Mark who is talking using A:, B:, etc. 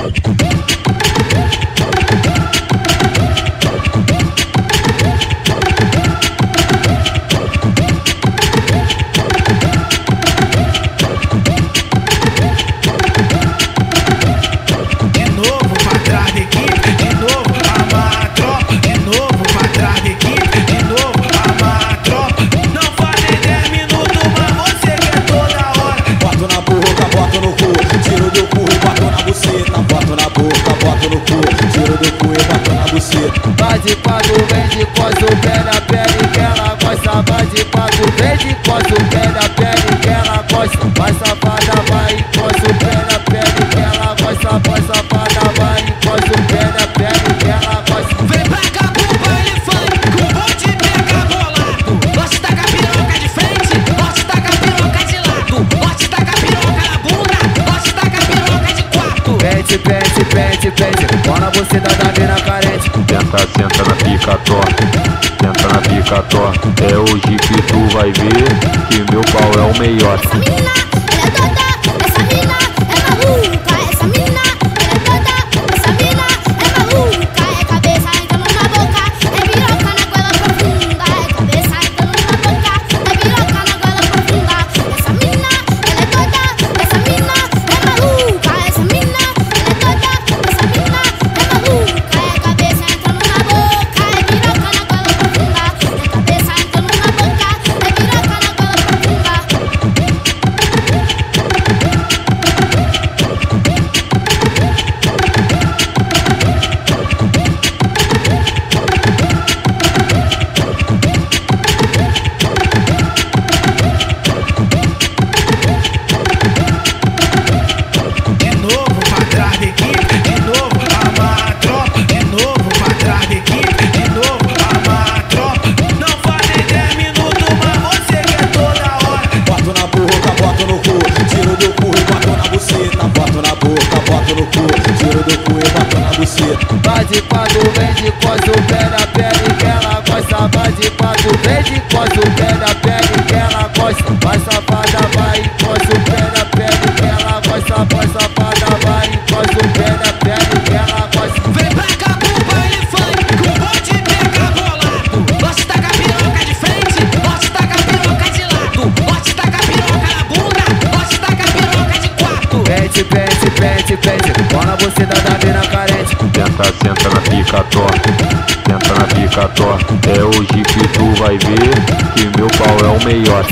A: Sádico
B: Bate quatro, vem de costa, o pé na pele que ela gosta. Bate quatro, vem de o pé na pele que ela gosta. Vai safada, vai encosta o pé na pele que ela gosta. Vai safada, vai encosta o pé na pele que ela gosta.
C: Vem pra cá pro baile funk, com o bonde pega bolado. Gosta da piroca de frente, gosta da piroca de lado. Gosta da piroca na bunda, gosta da piroca de quatro.
B: Pente, pente, pente, pente. Bora você da da mina carente.
D: Na pica torta, senta na pica torta. É hoje que tu vai ver que meu pau é o melhor.
B: Costa, o pente, pente. Bora você da da mina carente.
D: Senta, senta na pica torta, senta na pica torta. É hoje que tu vai ver que meu pau é o melhor.